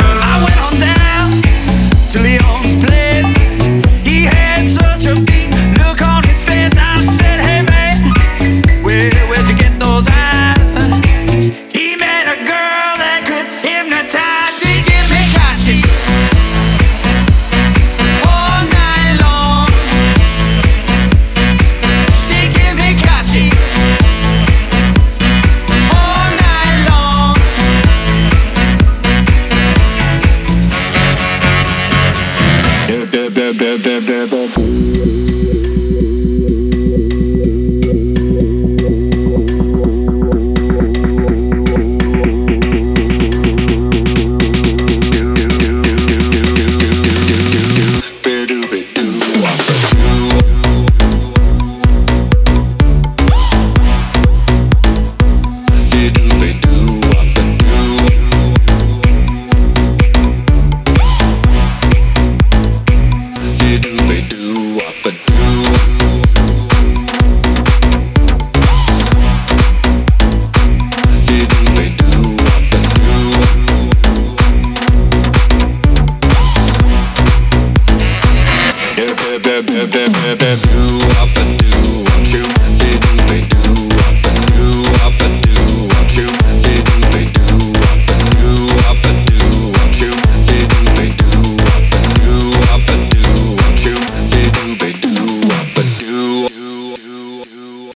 I went on down. Together. bam, bam, bam.